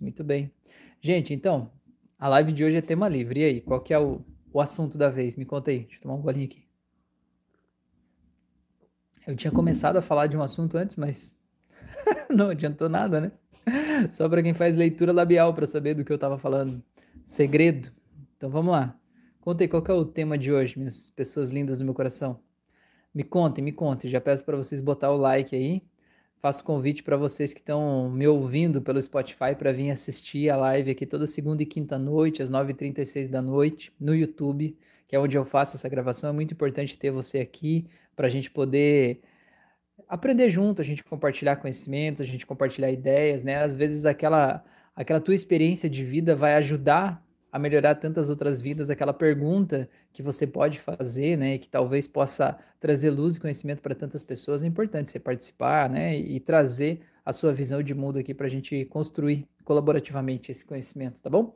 Muito bem. Gente, então, a live de hoje é tema livre. E aí, qual que é o, o assunto da vez? Me conta aí. Deixa eu tomar um golinho aqui. Eu tinha começado a falar de um assunto antes, mas não adiantou nada, né? Só para quem faz leitura labial para saber do que eu estava falando. Segredo. Então vamos lá. Conta aí qual é o tema de hoje, minhas pessoas lindas do meu coração. Me contem, me contem. Já peço para vocês botar o like aí Faço convite para vocês que estão me ouvindo pelo Spotify para vir assistir a live aqui toda segunda e quinta noite, às 9h36 da noite, no YouTube, que é onde eu faço essa gravação. É muito importante ter você aqui para a gente poder aprender junto, a gente compartilhar conhecimentos, a gente compartilhar ideias, né? Às vezes aquela, aquela tua experiência de vida vai ajudar a melhorar tantas outras vidas, aquela pergunta que você pode fazer, né, que talvez possa trazer luz e conhecimento para tantas pessoas, é importante você participar, né, e trazer a sua visão de mundo aqui para a gente construir colaborativamente esse conhecimento, tá bom?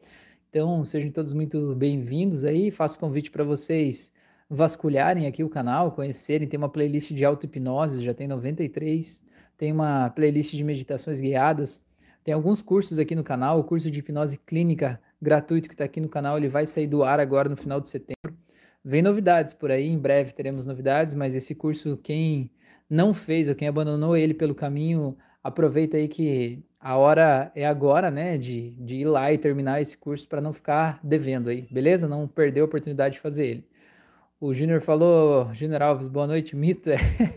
Então, sejam todos muito bem-vindos aí, faço convite para vocês vasculharem aqui o canal, conhecerem, tem uma playlist de auto-hipnose, já tem 93, tem uma playlist de meditações guiadas, tem alguns cursos aqui no canal, o curso de hipnose clínica gratuito que está aqui no canal, ele vai sair do ar agora no final de setembro. Vem novidades por aí, em breve teremos novidades, mas esse curso, quem não fez ou quem abandonou ele pelo caminho, aproveita aí que a hora é agora, né, de, de ir lá e terminar esse curso para não ficar devendo aí, beleza? Não perder a oportunidade de fazer ele. O Júnior falou, Júnior Alves, boa noite, mito. É.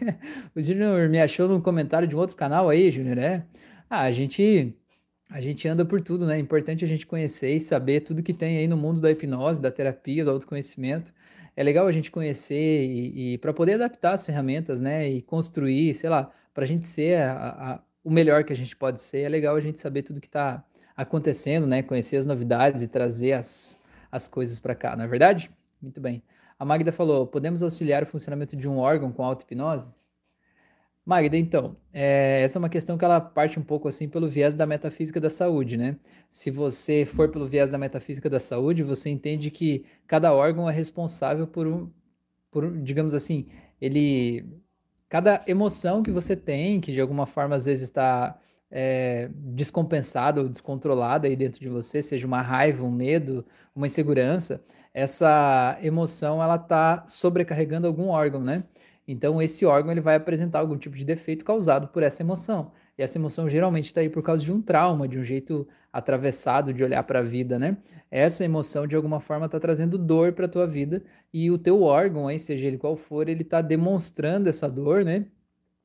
o Júnior me achou num comentário de um outro canal aí, Júnior, é? Ah, a gente a gente anda por tudo, né? É importante a gente conhecer e saber tudo que tem aí no mundo da hipnose, da terapia, do autoconhecimento. É legal a gente conhecer e, e para poder adaptar as ferramentas, né? E construir, sei lá, para a gente ser a, a, o melhor que a gente pode ser, é legal a gente saber tudo que está acontecendo, né? Conhecer as novidades e trazer as, as coisas para cá, não é verdade? Muito bem. A Magda falou: podemos auxiliar o funcionamento de um órgão com auto-hipnose? Magda, então, é, essa é uma questão que ela parte um pouco assim pelo viés da metafísica da saúde, né? Se você for pelo viés da metafísica da saúde, você entende que cada órgão é responsável por um, por, digamos assim, ele, cada emoção que você tem, que de alguma forma às vezes está é, descompensada ou descontrolada aí dentro de você, seja uma raiva, um medo, uma insegurança, essa emoção ela está sobrecarregando algum órgão, né? Então, esse órgão ele vai apresentar algum tipo de defeito causado por essa emoção. E essa emoção geralmente está aí por causa de um trauma, de um jeito atravessado de olhar para a vida, né? Essa emoção, de alguma forma, está trazendo dor para a tua vida e o teu órgão, aí, seja ele qual for, ele está demonstrando essa dor, né?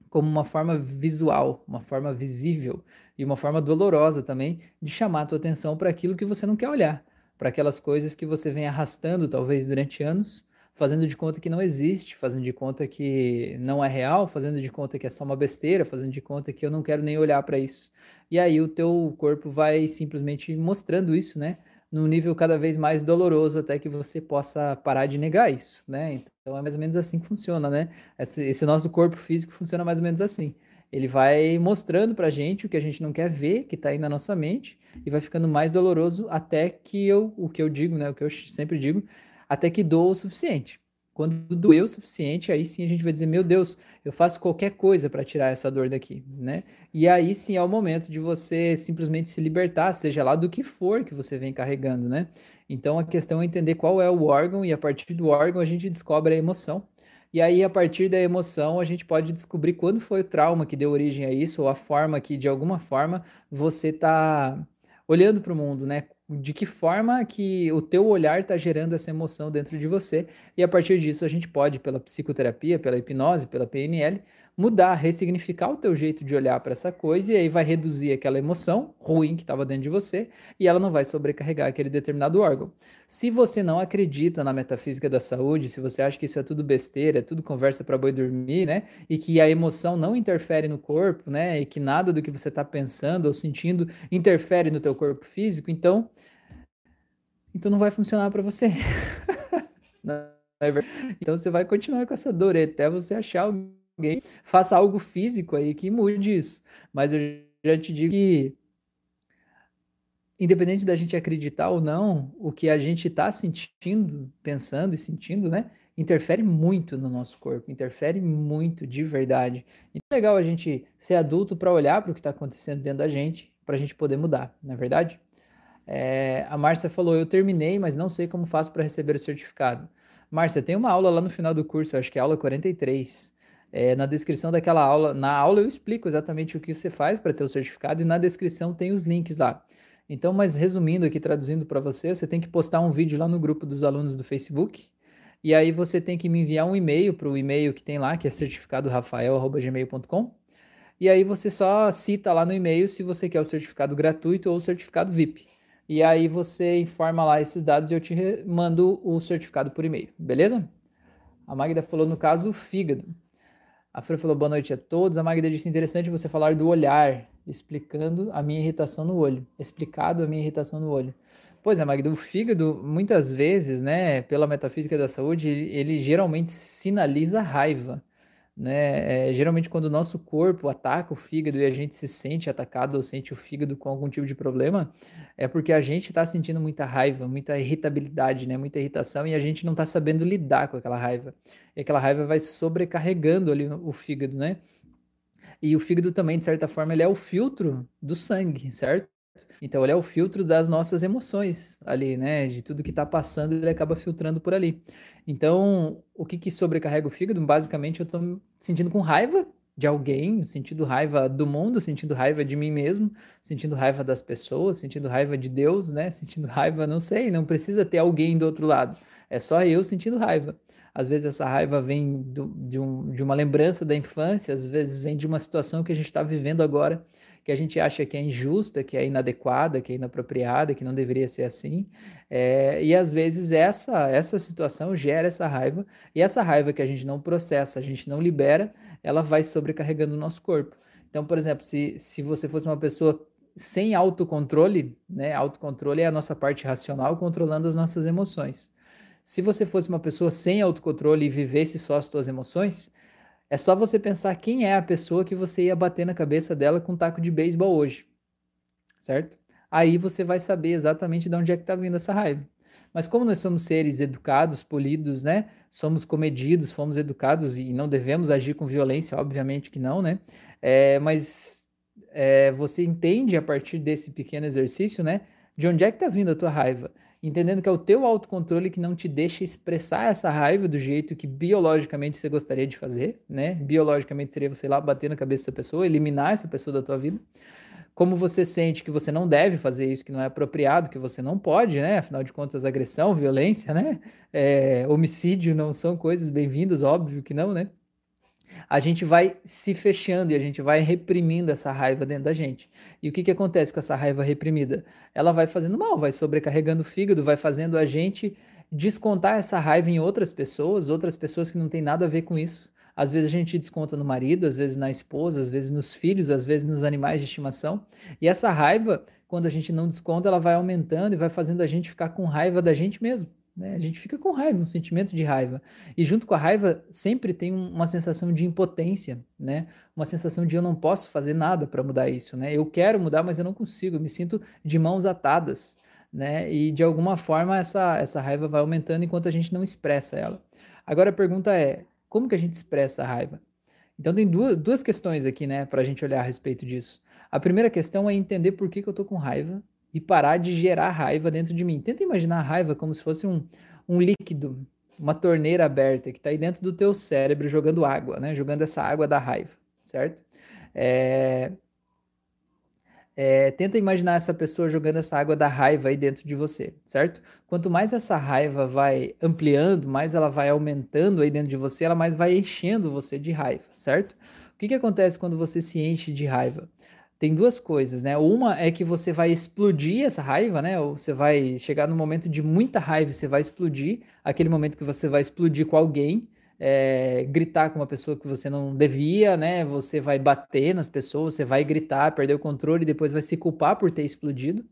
Como uma forma visual, uma forma visível e uma forma dolorosa também de chamar a tua atenção para aquilo que você não quer olhar, para aquelas coisas que você vem arrastando, talvez durante anos, fazendo de conta que não existe, fazendo de conta que não é real, fazendo de conta que é só uma besteira, fazendo de conta que eu não quero nem olhar para isso. E aí o teu corpo vai simplesmente mostrando isso, né? Num nível cada vez mais doloroso até que você possa parar de negar isso, né? Então é mais ou menos assim que funciona, né? Esse, esse nosso corpo físico funciona mais ou menos assim. Ele vai mostrando pra gente o que a gente não quer ver, que tá aí na nossa mente, e vai ficando mais doloroso até que eu, o que eu digo, né? O que eu sempre digo, até que doa o suficiente. Quando doer o suficiente, aí sim a gente vai dizer: meu Deus, eu faço qualquer coisa para tirar essa dor daqui, né? E aí sim é o momento de você simplesmente se libertar, seja lá do que for que você vem carregando, né? Então a questão é entender qual é o órgão e a partir do órgão a gente descobre a emoção. E aí, a partir da emoção, a gente pode descobrir quando foi o trauma que deu origem a isso, ou a forma que, de alguma forma, você está olhando para o mundo, né? De que forma que o teu olhar está gerando essa emoção dentro de você e a partir disso a gente pode pela psicoterapia, pela hipnose, pela PNL mudar, ressignificar o teu jeito de olhar para essa coisa e aí vai reduzir aquela emoção ruim que estava dentro de você e ela não vai sobrecarregar aquele determinado órgão. Se você não acredita na metafísica da saúde, se você acha que isso é tudo besteira, é tudo conversa para boi dormir, né? E que a emoção não interfere no corpo, né? E que nada do que você está pensando ou sentindo interfere no teu corpo físico, então então não vai funcionar para você. É então você vai continuar com essa dor até você achar alguém, faça algo físico aí que mude isso. Mas eu já te digo que, independente da gente acreditar ou não, o que a gente está sentindo, pensando e sentindo, né? Interfere muito no nosso corpo, interfere muito de verdade. Então é legal a gente ser adulto para olhar para o que está acontecendo dentro da gente, para a gente poder mudar, não é verdade? É, a Márcia falou: Eu terminei, mas não sei como faço para receber o certificado. Márcia, tem uma aula lá no final do curso, acho que é a aula 43. É, na descrição daquela aula, na aula eu explico exatamente o que você faz para ter o certificado e na descrição tem os links lá. Então, mas resumindo aqui, traduzindo para você, você tem que postar um vídeo lá no grupo dos alunos do Facebook. E aí você tem que me enviar um e-mail para o e-mail que tem lá, que é certificadorafael.gmail.com. E aí você só cita lá no e-mail se você quer o certificado gratuito ou o certificado VIP. E aí você informa lá esses dados e eu te mando o certificado por e-mail, beleza? A Magda falou, no caso, fígado. A Fran falou, boa noite a todos. A Magda disse, interessante você falar do olhar explicando a minha irritação no olho. Explicado a minha irritação no olho. Pois é, Magda, o fígado, muitas vezes, né, pela metafísica da saúde, ele geralmente sinaliza raiva. Né? É, geralmente, quando o nosso corpo ataca o fígado e a gente se sente atacado ou sente o fígado com algum tipo de problema, é porque a gente está sentindo muita raiva, muita irritabilidade, né? muita irritação e a gente não está sabendo lidar com aquela raiva. E aquela raiva vai sobrecarregando ali o fígado, né? E o fígado também, de certa forma, ele é o filtro do sangue, certo? Então, ele é o filtro das nossas emoções ali, né? De tudo que está passando, ele acaba filtrando por ali. Então, o que, que sobrecarrega o fígado? Basicamente, eu estou sentindo com raiva de alguém, sentindo raiva do mundo, sentindo raiva de mim mesmo, sentindo raiva das pessoas, sentindo raiva de Deus, né? Sentindo raiva, não sei, não precisa ter alguém do outro lado. É só eu sentindo raiva. Às vezes essa raiva vem do, de, um, de uma lembrança da infância, às vezes vem de uma situação que a gente está vivendo agora, que a gente acha que é injusta, que é inadequada, que é inapropriada, que não deveria ser assim. É, e às vezes essa, essa situação gera essa raiva, e essa raiva que a gente não processa, a gente não libera, ela vai sobrecarregando o nosso corpo. Então, por exemplo, se, se você fosse uma pessoa sem autocontrole, né? Autocontrole é a nossa parte racional controlando as nossas emoções. Se você fosse uma pessoa sem autocontrole e vivesse só as suas emoções, é só você pensar quem é a pessoa que você ia bater na cabeça dela com um taco de beisebol hoje. Certo? Aí você vai saber exatamente de onde é que está vindo essa raiva. Mas como nós somos seres educados, polidos, né? Somos comedidos, fomos educados e não devemos agir com violência, obviamente que não, né? É, mas é, você entende a partir desse pequeno exercício, né? De onde é que está vindo a tua raiva? Entendendo que é o teu autocontrole que não te deixa expressar essa raiva do jeito que biologicamente você gostaria de fazer, né? Biologicamente seria você lá bater na cabeça dessa pessoa, eliminar essa pessoa da tua vida. Como você sente que você não deve fazer isso, que não é apropriado, que você não pode, né? Afinal de contas, agressão, violência, né? É, homicídio não são coisas bem-vindas, óbvio que não, né? A gente vai se fechando e a gente vai reprimindo essa raiva dentro da gente. E o que, que acontece com essa raiva reprimida? Ela vai fazendo mal, vai sobrecarregando o fígado, vai fazendo a gente descontar essa raiva em outras pessoas, outras pessoas que não tem nada a ver com isso. Às vezes a gente desconta no marido, às vezes na esposa, às vezes nos filhos, às vezes nos animais de estimação. E essa raiva, quando a gente não desconta, ela vai aumentando e vai fazendo a gente ficar com raiva da gente mesmo. Né? A gente fica com raiva, um sentimento de raiva. E junto com a raiva sempre tem uma sensação de impotência, né? Uma sensação de eu não posso fazer nada para mudar isso, né? Eu quero mudar, mas eu não consigo, eu me sinto de mãos atadas, né? E de alguma forma essa, essa raiva vai aumentando enquanto a gente não expressa ela. Agora a pergunta é, como que a gente expressa a raiva? Então tem duas, duas questões aqui, né, para a gente olhar a respeito disso. A primeira questão é entender por que, que eu tô com raiva e parar de gerar raiva dentro de mim. Tenta imaginar a raiva como se fosse um, um líquido, uma torneira aberta que está aí dentro do teu cérebro jogando água, né? Jogando essa água da raiva, certo? É, é, tenta imaginar essa pessoa jogando essa água da raiva aí dentro de você, certo? Quanto mais essa raiva vai ampliando, mais ela vai aumentando aí dentro de você, ela mais vai enchendo você de raiva, certo? O que, que acontece quando você se enche de raiva? Tem duas coisas, né? Uma é que você vai explodir essa raiva, né? Ou você vai chegar no momento de muita raiva, você vai explodir, aquele momento que você vai explodir com alguém, é, gritar com uma pessoa que você não devia, né? Você vai bater nas pessoas, você vai gritar, perder o controle e depois vai se culpar por ter explodido.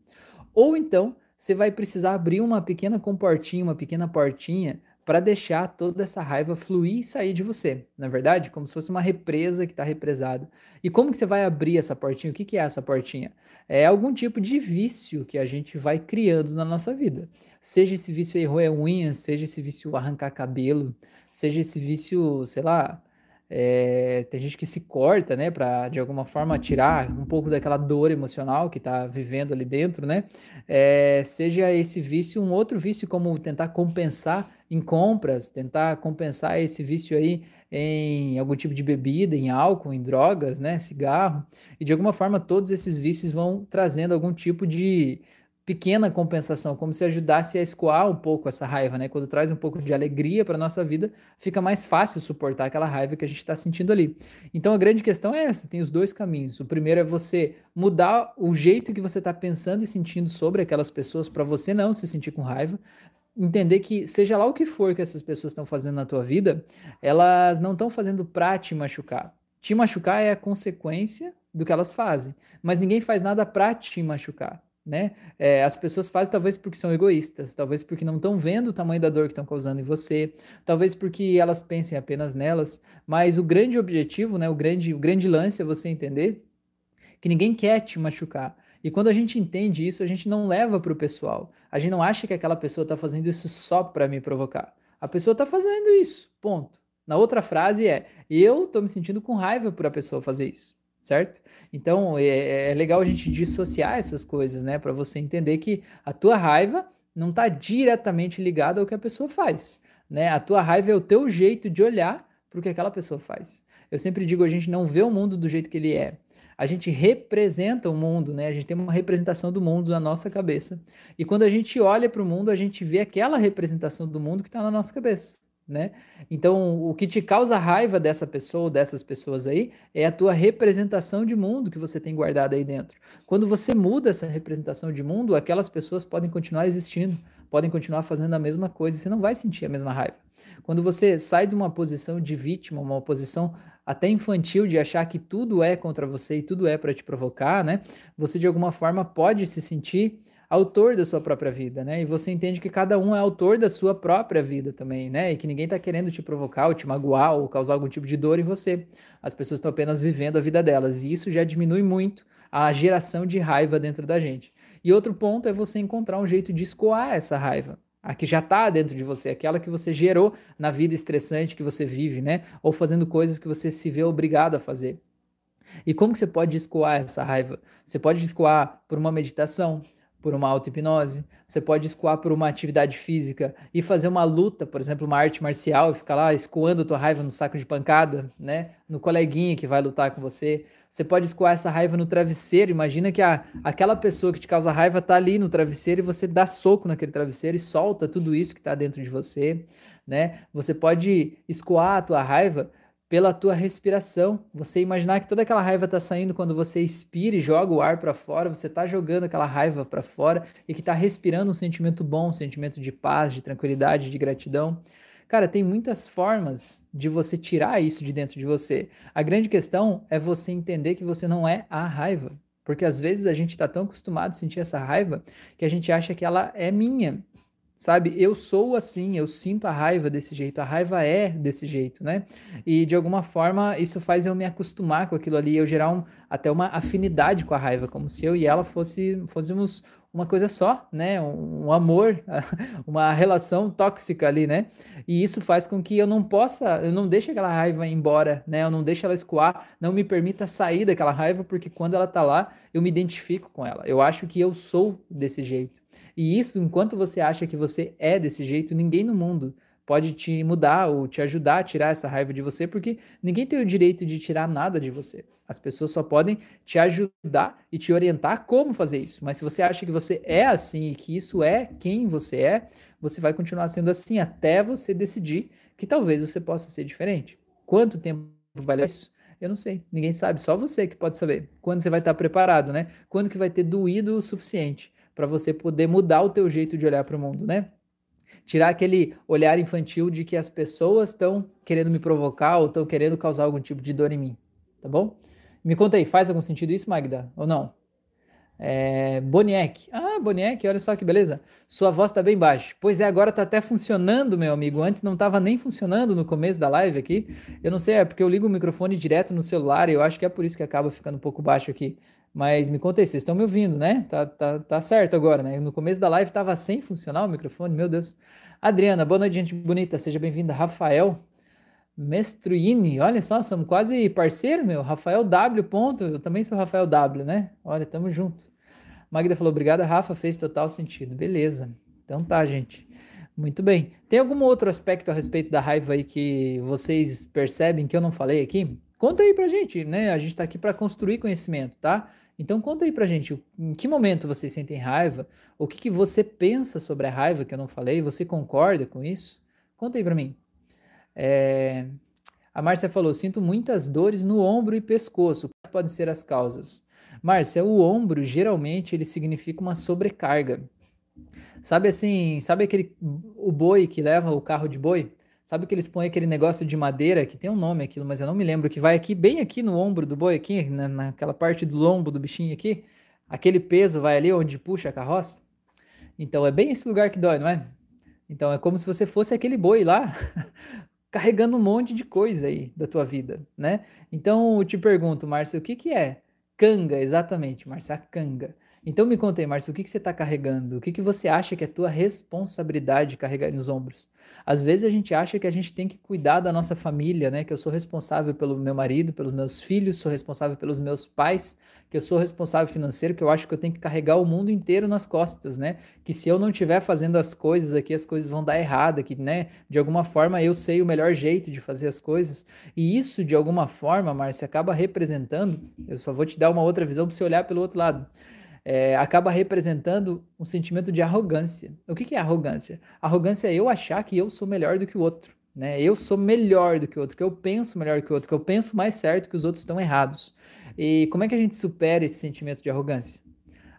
Ou então você vai precisar abrir uma pequena comportinha, uma pequena portinha para deixar toda essa raiva fluir e sair de você, na é verdade? Como se fosse uma represa que está represada. E como que você vai abrir essa portinha? O que, que é essa portinha? É algum tipo de vício que a gente vai criando na nossa vida. Seja esse vício aí roer unha, seja esse vício arrancar cabelo, seja esse vício, sei lá, é, tem gente que se corta, né, para de alguma forma tirar um pouco daquela dor emocional que está vivendo ali dentro, né? É, seja esse vício um outro vício, como tentar compensar em compras, tentar compensar esse vício aí em algum tipo de bebida, em álcool, em drogas, né, cigarro, e de alguma forma todos esses vícios vão trazendo algum tipo de pequena compensação, como se ajudasse a escoar um pouco essa raiva, né? Quando traz um pouco de alegria para nossa vida, fica mais fácil suportar aquela raiva que a gente está sentindo ali. Então a grande questão é essa: tem os dois caminhos. O primeiro é você mudar o jeito que você está pensando e sentindo sobre aquelas pessoas para você não se sentir com raiva. Entender que, seja lá o que for que essas pessoas estão fazendo na tua vida, elas não estão fazendo para te machucar. Te machucar é a consequência do que elas fazem, mas ninguém faz nada para te machucar né? É, as pessoas fazem talvez porque são egoístas, talvez porque não estão vendo o tamanho da dor que estão causando em você, talvez porque elas pensem apenas nelas, mas o grande objetivo, né, o grande, o grande lance é você entender que ninguém quer te machucar. E quando a gente entende isso, a gente não leva para o pessoal. A gente não acha que aquela pessoa está fazendo isso só para me provocar. A pessoa está fazendo isso, ponto. Na outra frase é: eu estou me sentindo com raiva por a pessoa fazer isso certo? Então é, é, legal a gente dissociar essas coisas, né? Para você entender que a tua raiva não está diretamente ligada ao que a pessoa faz, né? A tua raiva é o teu jeito de olhar para o que aquela pessoa faz. Eu sempre digo, a gente não vê o mundo do jeito que ele é. A gente representa o mundo, né? A gente tem uma representação do mundo na nossa cabeça. E quando a gente olha para o mundo, a gente vê aquela representação do mundo que está na nossa cabeça né? Então, o que te causa raiva dessa pessoa, dessas pessoas aí, é a tua representação de mundo que você tem guardado aí dentro. Quando você muda essa representação de mundo, aquelas pessoas podem continuar existindo, podem continuar fazendo a mesma coisa e você não vai sentir a mesma raiva. Quando você sai de uma posição de vítima, uma posição até infantil de achar que tudo é contra você e tudo é para te provocar, né? Você de alguma forma pode se sentir autor da sua própria vida, né? E você entende que cada um é autor da sua própria vida também, né? E que ninguém está querendo te provocar ou te magoar ou causar algum tipo de dor em você. As pessoas estão apenas vivendo a vida delas. E isso já diminui muito a geração de raiva dentro da gente. E outro ponto é você encontrar um jeito de escoar essa raiva. A que já está dentro de você, aquela que você gerou na vida estressante que você vive, né? Ou fazendo coisas que você se vê obrigado a fazer. E como que você pode escoar essa raiva? Você pode escoar por uma meditação, por uma auto-hipnose, você pode escoar por uma atividade física e fazer uma luta, por exemplo, uma arte marcial, e ficar lá escoando a tua raiva no saco de pancada, né? No coleguinha que vai lutar com você. Você pode escoar essa raiva no travesseiro. Imagina que a, aquela pessoa que te causa raiva tá ali no travesseiro e você dá soco naquele travesseiro e solta tudo isso que está dentro de você, né? Você pode escoar a tua raiva pela tua respiração. Você imaginar que toda aquela raiva está saindo quando você expira e joga o ar para fora, você está jogando aquela raiva para fora e que está respirando um sentimento bom, um sentimento de paz, de tranquilidade, de gratidão. Cara, tem muitas formas de você tirar isso de dentro de você. A grande questão é você entender que você não é a raiva. Porque às vezes a gente está tão acostumado a sentir essa raiva que a gente acha que ela é minha sabe? Eu sou assim, eu sinto a raiva desse jeito, a raiva é desse jeito, né? E de alguma forma isso faz eu me acostumar com aquilo ali, eu gerar um, até uma afinidade com a raiva, como se eu e ela fosse, fôssemos uma coisa só, né? Um, um amor, uma relação tóxica ali, né? E isso faz com que eu não possa, eu não deixe aquela raiva embora, né? Eu não deixe ela escoar, não me permita sair daquela raiva, porque quando ela tá lá, eu me identifico com ela. Eu acho que eu sou desse jeito. E isso, enquanto você acha que você é desse jeito, ninguém no mundo pode te mudar ou te ajudar a tirar essa raiva de você, porque ninguém tem o direito de tirar nada de você. As pessoas só podem te ajudar e te orientar como fazer isso. Mas se você acha que você é assim e que isso é quem você é, você vai continuar sendo assim até você decidir que talvez você possa ser diferente. Quanto tempo vai levar isso? Eu não sei, ninguém sabe, só você que pode saber. Quando você vai estar preparado, né? Quando que vai ter doído o suficiente para você poder mudar o teu jeito de olhar para o mundo, né? Tirar aquele olhar infantil de que as pessoas estão querendo me provocar ou estão querendo causar algum tipo de dor em mim, tá bom? Me conta aí, faz algum sentido isso, Magda, ou não? É, Boniek. Ah, Boniek, olha só que beleza. Sua voz tá bem baixa. Pois é, agora tá até funcionando, meu amigo. Antes não tava nem funcionando no começo da live aqui. Eu não sei, é porque eu ligo o microfone direto no celular e eu acho que é por isso que acaba ficando um pouco baixo aqui. Mas me conta aí, vocês estão me ouvindo, né? Tá, tá, tá certo agora, né? No começo da live estava sem funcionar o microfone, meu Deus. Adriana, boa noite, gente bonita, seja bem-vinda. Rafael, Mestruini, olha só, somos quase parceiro, meu. Rafael W. Ponto. Eu também sou Rafael W, né? Olha, tamo junto. Magda falou, obrigada, Rafa, fez total sentido. Beleza. Então tá, gente. Muito bem. Tem algum outro aspecto a respeito da raiva aí que vocês percebem que eu não falei aqui? Conta aí pra gente, né? A gente tá aqui para construir conhecimento, tá? Então conta aí pra gente, em que momento vocês sentem raiva? O que, que você pensa sobre a raiva que eu não falei? Você concorda com isso? Conta aí pra mim. É... A Márcia falou, sinto muitas dores no ombro e pescoço. Quais podem ser as causas? Márcia, o ombro, geralmente, ele significa uma sobrecarga. Sabe assim, sabe aquele o boi que leva o carro de boi? Sabe que eles põem aquele negócio de madeira, que tem um nome aquilo, mas eu não me lembro, que vai aqui, bem aqui no ombro do boi, aqui, na, naquela parte do lombo do bichinho aqui. Aquele peso vai ali onde puxa a carroça. Então é bem esse lugar que dói, não é? Então é como se você fosse aquele boi lá, carregando um monte de coisa aí da tua vida, né? Então eu te pergunto, Márcio, o que que é Canga, exatamente, Márcia, a canga. Então me conta aí, Márcio, o que, que você está carregando? O que, que você acha que é tua responsabilidade de carregar nos ombros? Às vezes a gente acha que a gente tem que cuidar da nossa família, né? Que eu sou responsável pelo meu marido, pelos meus filhos, sou responsável pelos meus pais, que eu sou responsável financeiro, que eu acho que eu tenho que carregar o mundo inteiro nas costas, né? Que se eu não estiver fazendo as coisas aqui, as coisas vão dar errado, que, né? De alguma forma eu sei o melhor jeito de fazer as coisas. E isso, de alguma forma, Márcia, acaba representando. Eu só vou te dar uma outra visão para você olhar pelo outro lado é, acaba representando um sentimento de arrogância. O que, que é arrogância? Arrogância é eu achar que eu sou melhor do que o outro. Né? Eu sou melhor do que o outro, que eu penso melhor que o outro, que eu penso mais certo que os outros estão errados. E como é que a gente supera esse sentimento de arrogância?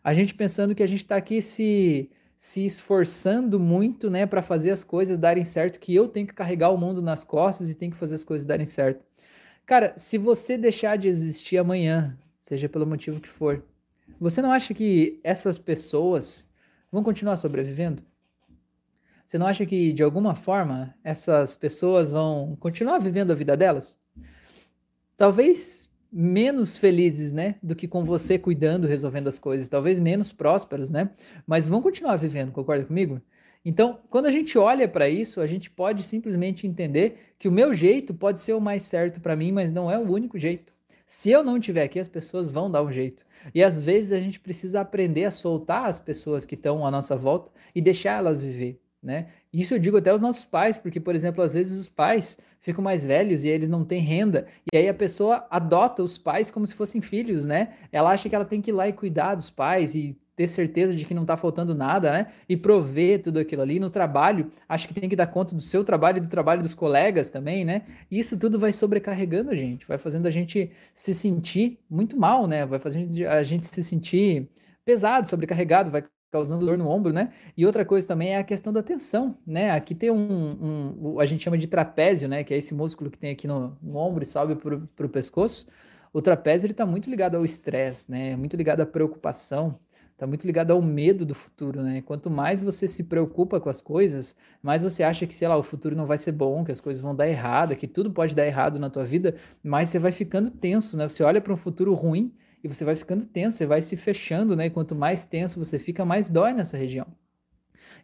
A gente pensando que a gente está aqui se, se esforçando muito né, para fazer as coisas darem certo, que eu tenho que carregar o mundo nas costas e tenho que fazer as coisas darem certo. Cara, se você deixar de existir amanhã, seja pelo motivo que for, você não acha que essas pessoas vão continuar sobrevivendo? Você não acha que, de alguma forma, essas pessoas vão continuar vivendo a vida delas? Talvez menos felizes, né, do que com você cuidando, resolvendo as coisas, talvez menos prósperas, né? Mas vão continuar vivendo, concorda comigo? Então, quando a gente olha para isso, a gente pode simplesmente entender que o meu jeito pode ser o mais certo para mim, mas não é o único jeito. Se eu não estiver aqui, as pessoas vão dar um jeito. E às vezes a gente precisa aprender a soltar as pessoas que estão à nossa volta e deixar elas viver, né? Isso eu digo até aos nossos pais, porque, por exemplo, às vezes os pais ficam mais velhos e eles não têm renda, e aí a pessoa adota os pais como se fossem filhos, né? Ela acha que ela tem que ir lá e cuidar dos pais e ter certeza de que não está faltando nada, né? E prover tudo aquilo ali. No trabalho, acho que tem que dar conta do seu trabalho e do trabalho dos colegas também, né? E isso tudo vai sobrecarregando a gente, vai fazendo a gente se sentir muito mal, né? Vai fazendo a gente se sentir pesado, sobrecarregado, vai causando dor no ombro, né? E outra coisa também é a questão da tensão, né? Aqui tem um, um a gente chama de trapézio, né? Que é esse músculo que tem aqui no, no ombro e sobe para o pescoço. O trapézio ele está muito ligado ao estresse, né? Muito ligado à preocupação. Está muito ligado ao medo do futuro, né? Quanto mais você se preocupa com as coisas, mais você acha que, sei lá, o futuro não vai ser bom, que as coisas vão dar errado, que tudo pode dar errado na tua vida, mais você vai ficando tenso, né? Você olha para um futuro ruim e você vai ficando tenso, você vai se fechando, né? E quanto mais tenso você fica, mais dói nessa região.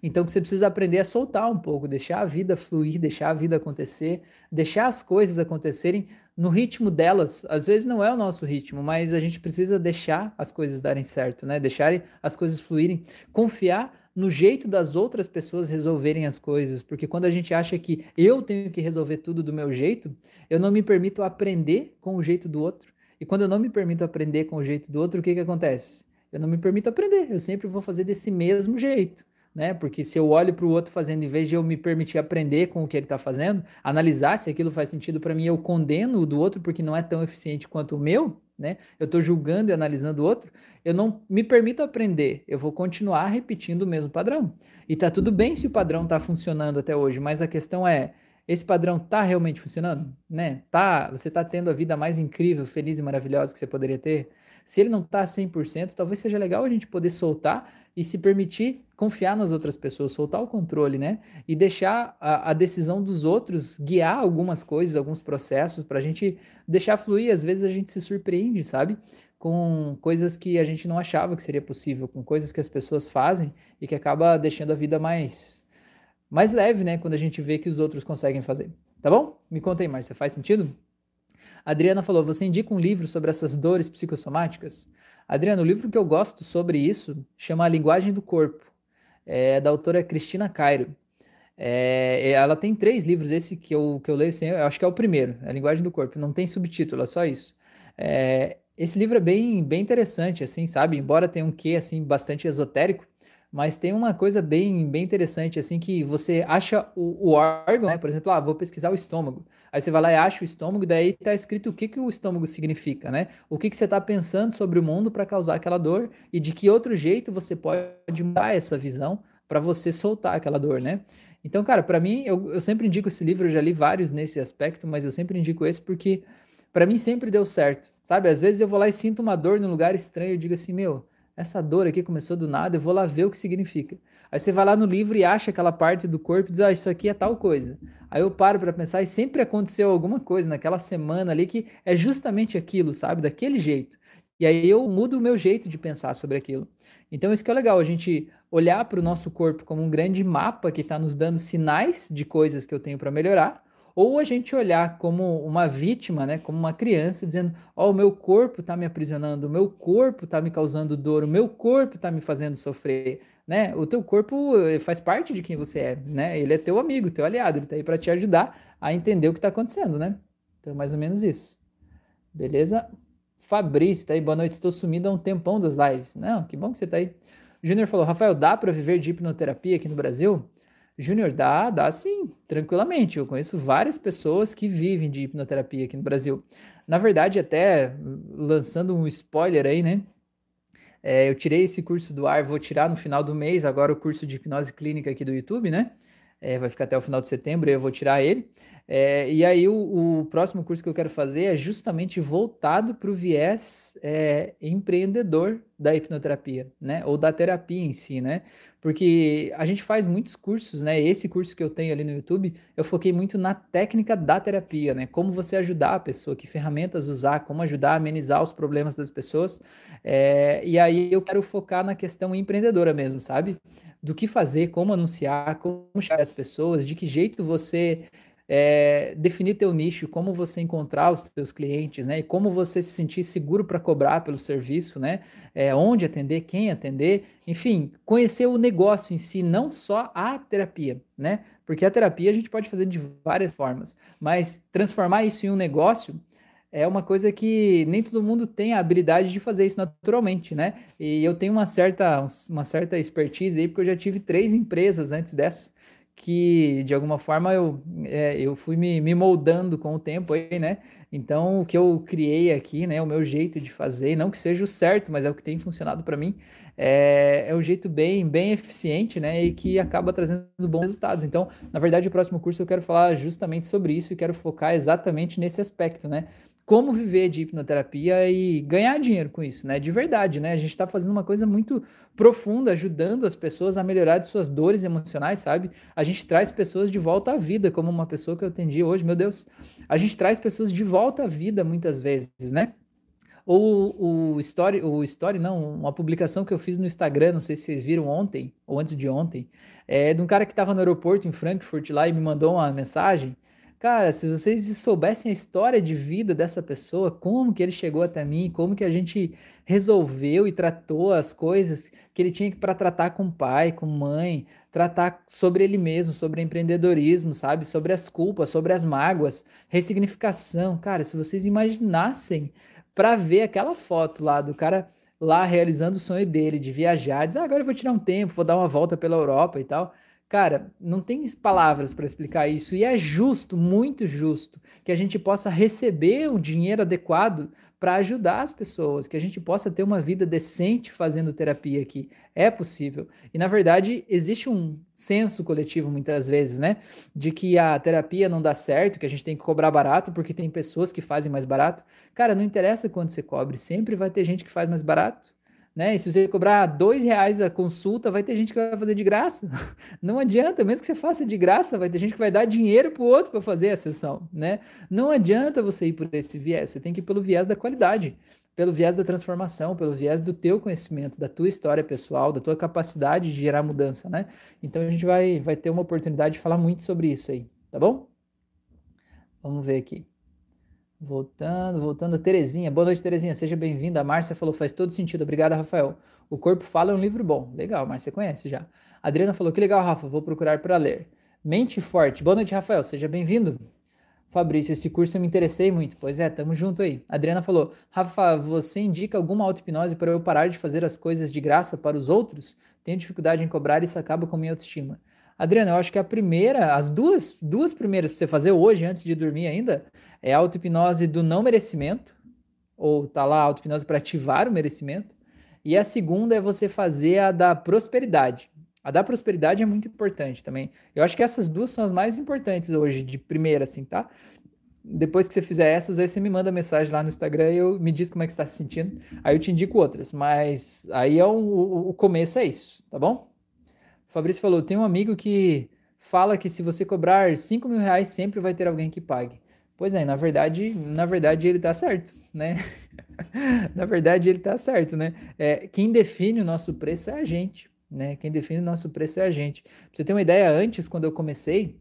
Então, o que você precisa aprender é soltar um pouco, deixar a vida fluir, deixar a vida acontecer, deixar as coisas acontecerem no ritmo delas. Às vezes não é o nosso ritmo, mas a gente precisa deixar as coisas darem certo, né? Deixar as coisas fluírem, confiar no jeito das outras pessoas resolverem as coisas, porque quando a gente acha que eu tenho que resolver tudo do meu jeito, eu não me permito aprender com o jeito do outro. E quando eu não me permito aprender com o jeito do outro, o que que acontece? Eu não me permito aprender, eu sempre vou fazer desse mesmo jeito né? Porque se eu olho para o outro fazendo, em vez de eu me permitir aprender com o que ele está fazendo, analisar se aquilo faz sentido para mim, eu condeno o do outro porque não é tão eficiente quanto o meu, né? Eu estou julgando e analisando o outro, eu não me permito aprender, eu vou continuar repetindo o mesmo padrão. E tá tudo bem se o padrão está funcionando até hoje, mas a questão é, esse padrão tá realmente funcionando, né? Tá, você tá tendo a vida mais incrível, feliz e maravilhosa que você poderia ter? Se ele não tá 100%, talvez seja legal a gente poder soltar e se permitir confiar nas outras pessoas, soltar o controle, né? E deixar a, a decisão dos outros guiar algumas coisas, alguns processos, para a gente deixar fluir. Às vezes a gente se surpreende, sabe? Com coisas que a gente não achava que seria possível, com coisas que as pessoas fazem e que acaba deixando a vida mais, mais leve, né? Quando a gente vê que os outros conseguem fazer. Tá bom? Me conta aí, Márcia, faz sentido? Adriana falou: você indica um livro sobre essas dores psicossomáticas? Adriana, o livro que eu gosto sobre isso chama A Linguagem do Corpo, é da autora Cristina Cairo. É, ela tem três livros, esse que eu, que eu leio, eu acho que é o primeiro, A Linguagem do Corpo, não tem subtítulo, é só isso. É, esse livro é bem, bem interessante, assim, sabe? Embora tenha um quê, assim, bastante esotérico, mas tem uma coisa bem, bem interessante, assim, que você acha o, o órgão, né? Por exemplo, ah, vou pesquisar o estômago. Aí você vai lá e acha o estômago, e daí tá escrito o que, que o estômago significa, né? O que, que você tá pensando sobre o mundo para causar aquela dor e de que outro jeito você pode mudar essa visão para você soltar aquela dor, né? Então, cara, para mim, eu, eu sempre indico esse livro, eu já li vários nesse aspecto, mas eu sempre indico esse porque para mim sempre deu certo, sabe? Às vezes eu vou lá e sinto uma dor num lugar estranho, eu digo assim, meu, essa dor aqui começou do nada, eu vou lá ver o que significa. Aí você vai lá no livro e acha aquela parte do corpo e diz, ah, isso aqui é tal coisa. Aí eu paro para pensar e sempre aconteceu alguma coisa naquela semana ali que é justamente aquilo, sabe? Daquele jeito. E aí eu mudo o meu jeito de pensar sobre aquilo. Então isso que é legal, a gente olhar para o nosso corpo como um grande mapa que está nos dando sinais de coisas que eu tenho para melhorar ou a gente olhar como uma vítima, né, como uma criança, dizendo: Ó, oh, o meu corpo está me aprisionando, o meu corpo está me causando dor, o meu corpo está me fazendo sofrer. Né? O teu corpo eh, faz parte de quem você é, né? Ele é teu amigo, teu aliado, ele está aí para te ajudar a entender o que está acontecendo, né? Então, mais ou menos isso. Beleza? Fabrício, tá aí, boa noite, estou sumido há um tempão das lives. Não, que bom que você tá aí. Júnior falou, Rafael, dá para viver de hipnoterapia aqui no Brasil? Júnior, dá, dá sim, tranquilamente. Eu conheço várias pessoas que vivem de hipnoterapia aqui no Brasil. Na verdade, até lançando um spoiler aí, né? É, eu tirei esse curso do ar, vou tirar no final do mês agora o curso de hipnose clínica aqui do YouTube, né? É, vai ficar até o final de setembro, eu vou tirar ele. É, e aí o, o, próximo curso que eu quero fazer é justamente voltado para o viés é, empreendedor da hipnoterapia, né? Ou da terapia em si, né? Porque a gente faz muitos cursos, né? Esse curso que eu tenho ali no YouTube, eu foquei muito na técnica da terapia, né? Como você ajudar a pessoa, que ferramentas usar, como ajudar a amenizar os problemas das pessoas. É, e aí eu quero focar na questão empreendedora mesmo, sabe? Do que fazer, como anunciar, como chegar às pessoas, de que jeito você é, definir teu nicho, como você encontrar os teus clientes, né? E como você se sentir seguro para cobrar pelo serviço, né? É, onde atender, quem atender, enfim, conhecer o negócio em si, não só a terapia, né? Porque a terapia a gente pode fazer de várias formas, mas transformar isso em um negócio é uma coisa que nem todo mundo tem a habilidade de fazer isso naturalmente, né? E eu tenho uma certa, uma certa expertise aí, porque eu já tive três empresas antes dessa que de alguma forma eu, é, eu fui me, me moldando com o tempo aí, né? Então o que eu criei aqui, né? O meu jeito de fazer, não que seja o certo, mas é o que tem funcionado para mim, é, é um jeito bem, bem eficiente, né? E que acaba trazendo bons resultados. Então, na verdade, o próximo curso eu quero falar justamente sobre isso e quero focar exatamente nesse aspecto, né? Como viver de hipnoterapia e ganhar dinheiro com isso, né? De verdade, né? A gente está fazendo uma coisa muito profunda, ajudando as pessoas a melhorar de suas dores emocionais, sabe? A gente traz pessoas de volta à vida, como uma pessoa que eu atendi hoje, meu Deus. A gente traz pessoas de volta à vida muitas vezes, né? Ou o story, o story não, uma publicação que eu fiz no Instagram, não sei se vocês viram ontem ou antes de ontem, é de um cara que estava no aeroporto em Frankfurt lá e me mandou uma mensagem Cara, se vocês soubessem a história de vida dessa pessoa, como que ele chegou até mim, como que a gente resolveu e tratou as coisas que ele tinha para tratar com pai, com mãe, tratar sobre ele mesmo, sobre empreendedorismo, sabe? Sobre as culpas, sobre as mágoas, ressignificação. Cara, se vocês imaginassem para ver aquela foto lá do cara lá realizando o sonho dele de viajar, diz, ah, agora eu vou tirar um tempo, vou dar uma volta pela Europa e tal. Cara, não tem palavras para explicar isso e é justo, muito justo, que a gente possa receber o dinheiro adequado para ajudar as pessoas, que a gente possa ter uma vida decente fazendo terapia aqui. É possível. E na verdade, existe um senso coletivo muitas vezes, né, de que a terapia não dá certo, que a gente tem que cobrar barato porque tem pessoas que fazem mais barato. Cara, não interessa quanto você cobre, sempre vai ter gente que faz mais barato né? E se você cobrar dois reais a consulta, vai ter gente que vai fazer de graça. Não adianta, mesmo que você faça de graça, vai ter gente que vai dar dinheiro para o outro para fazer a sessão, né? Não adianta você ir por esse viés, você tem que ir pelo viés da qualidade, pelo viés da transformação, pelo viés do teu conhecimento, da tua história pessoal, da tua capacidade de gerar mudança, né? Então a gente vai, vai ter uma oportunidade de falar muito sobre isso aí, tá bom? Vamos ver aqui. Voltando, voltando. Terezinha, boa noite, Terezinha. Seja bem-vinda. A Márcia falou, faz todo sentido. Obrigada, Rafael. O Corpo Fala é um livro bom. Legal, Márcia conhece já. A Adriana falou, que legal, Rafa, vou procurar para ler. Mente Forte. Boa noite, Rafael. Seja bem-vindo. Fabrício, esse curso eu me interessei muito. Pois é, tamo junto aí. Adriana falou: Rafa, você indica alguma auto-hipnose para eu parar de fazer as coisas de graça para os outros? Tenho dificuldade em cobrar e isso acaba com minha autoestima. Adriana, eu acho que a primeira, as duas, duas primeiras para você fazer hoje, antes de dormir ainda, é a auto-hipnose do não merecimento, ou tá lá a auto-hipnose para ativar o merecimento. E a segunda é você fazer a da prosperidade. A da prosperidade é muito importante também. Eu acho que essas duas são as mais importantes hoje, de primeira, assim, tá? Depois que você fizer essas, aí você me manda mensagem lá no Instagram e eu me diz como é que está se sentindo. Aí eu te indico outras. Mas aí é o, o começo é isso, tá bom? O Fabrício falou: tem um amigo que fala que se você cobrar 5 mil reais, sempre vai ter alguém que pague. Pois é, na verdade, na verdade ele tá certo, né? na verdade ele tá certo, né? É, quem define o nosso preço é a gente né? Quem define o nosso preço é a gente. Pra você ter uma ideia, antes, quando eu comecei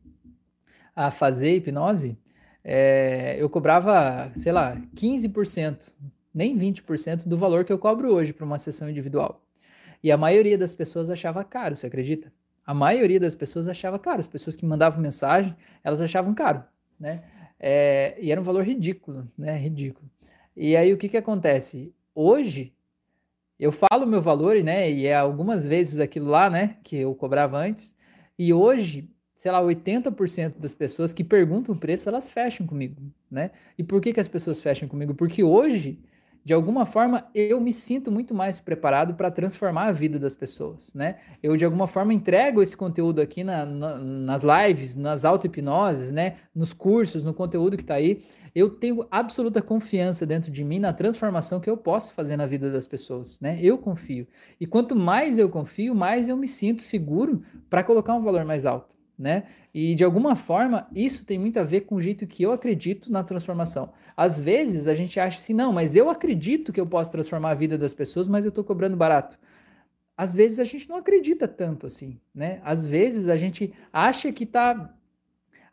a fazer hipnose, é, eu cobrava, sei lá, 15%, nem 20% do valor que eu cobro hoje para uma sessão individual. E a maioria das pessoas achava caro, você acredita? A maioria das pessoas achava caro. As pessoas que mandavam mensagem, elas achavam caro, né? É, e era um valor ridículo, né? Ridículo. E aí o que que acontece? Hoje eu falo meu valor, né? E é algumas vezes aquilo lá, né? Que eu cobrava antes. E hoje, sei lá, 80% das pessoas que perguntam o preço, elas fecham comigo, né? E por que, que as pessoas fecham comigo? Porque hoje de alguma forma eu me sinto muito mais preparado para transformar a vida das pessoas, né? Eu de alguma forma entrego esse conteúdo aqui na, na, nas lives, nas auto-hipnoses, né? Nos cursos, no conteúdo que está aí. Eu tenho absoluta confiança dentro de mim na transformação que eu posso fazer na vida das pessoas, né? Eu confio. E quanto mais eu confio, mais eu me sinto seguro para colocar um valor mais alto né? E de alguma forma, isso tem muito a ver com o jeito que eu acredito na transformação. Às vezes a gente acha assim, não, mas eu acredito que eu posso transformar a vida das pessoas, mas eu estou cobrando barato. Às vezes a gente não acredita tanto assim, né? Às vezes a gente acha que tá.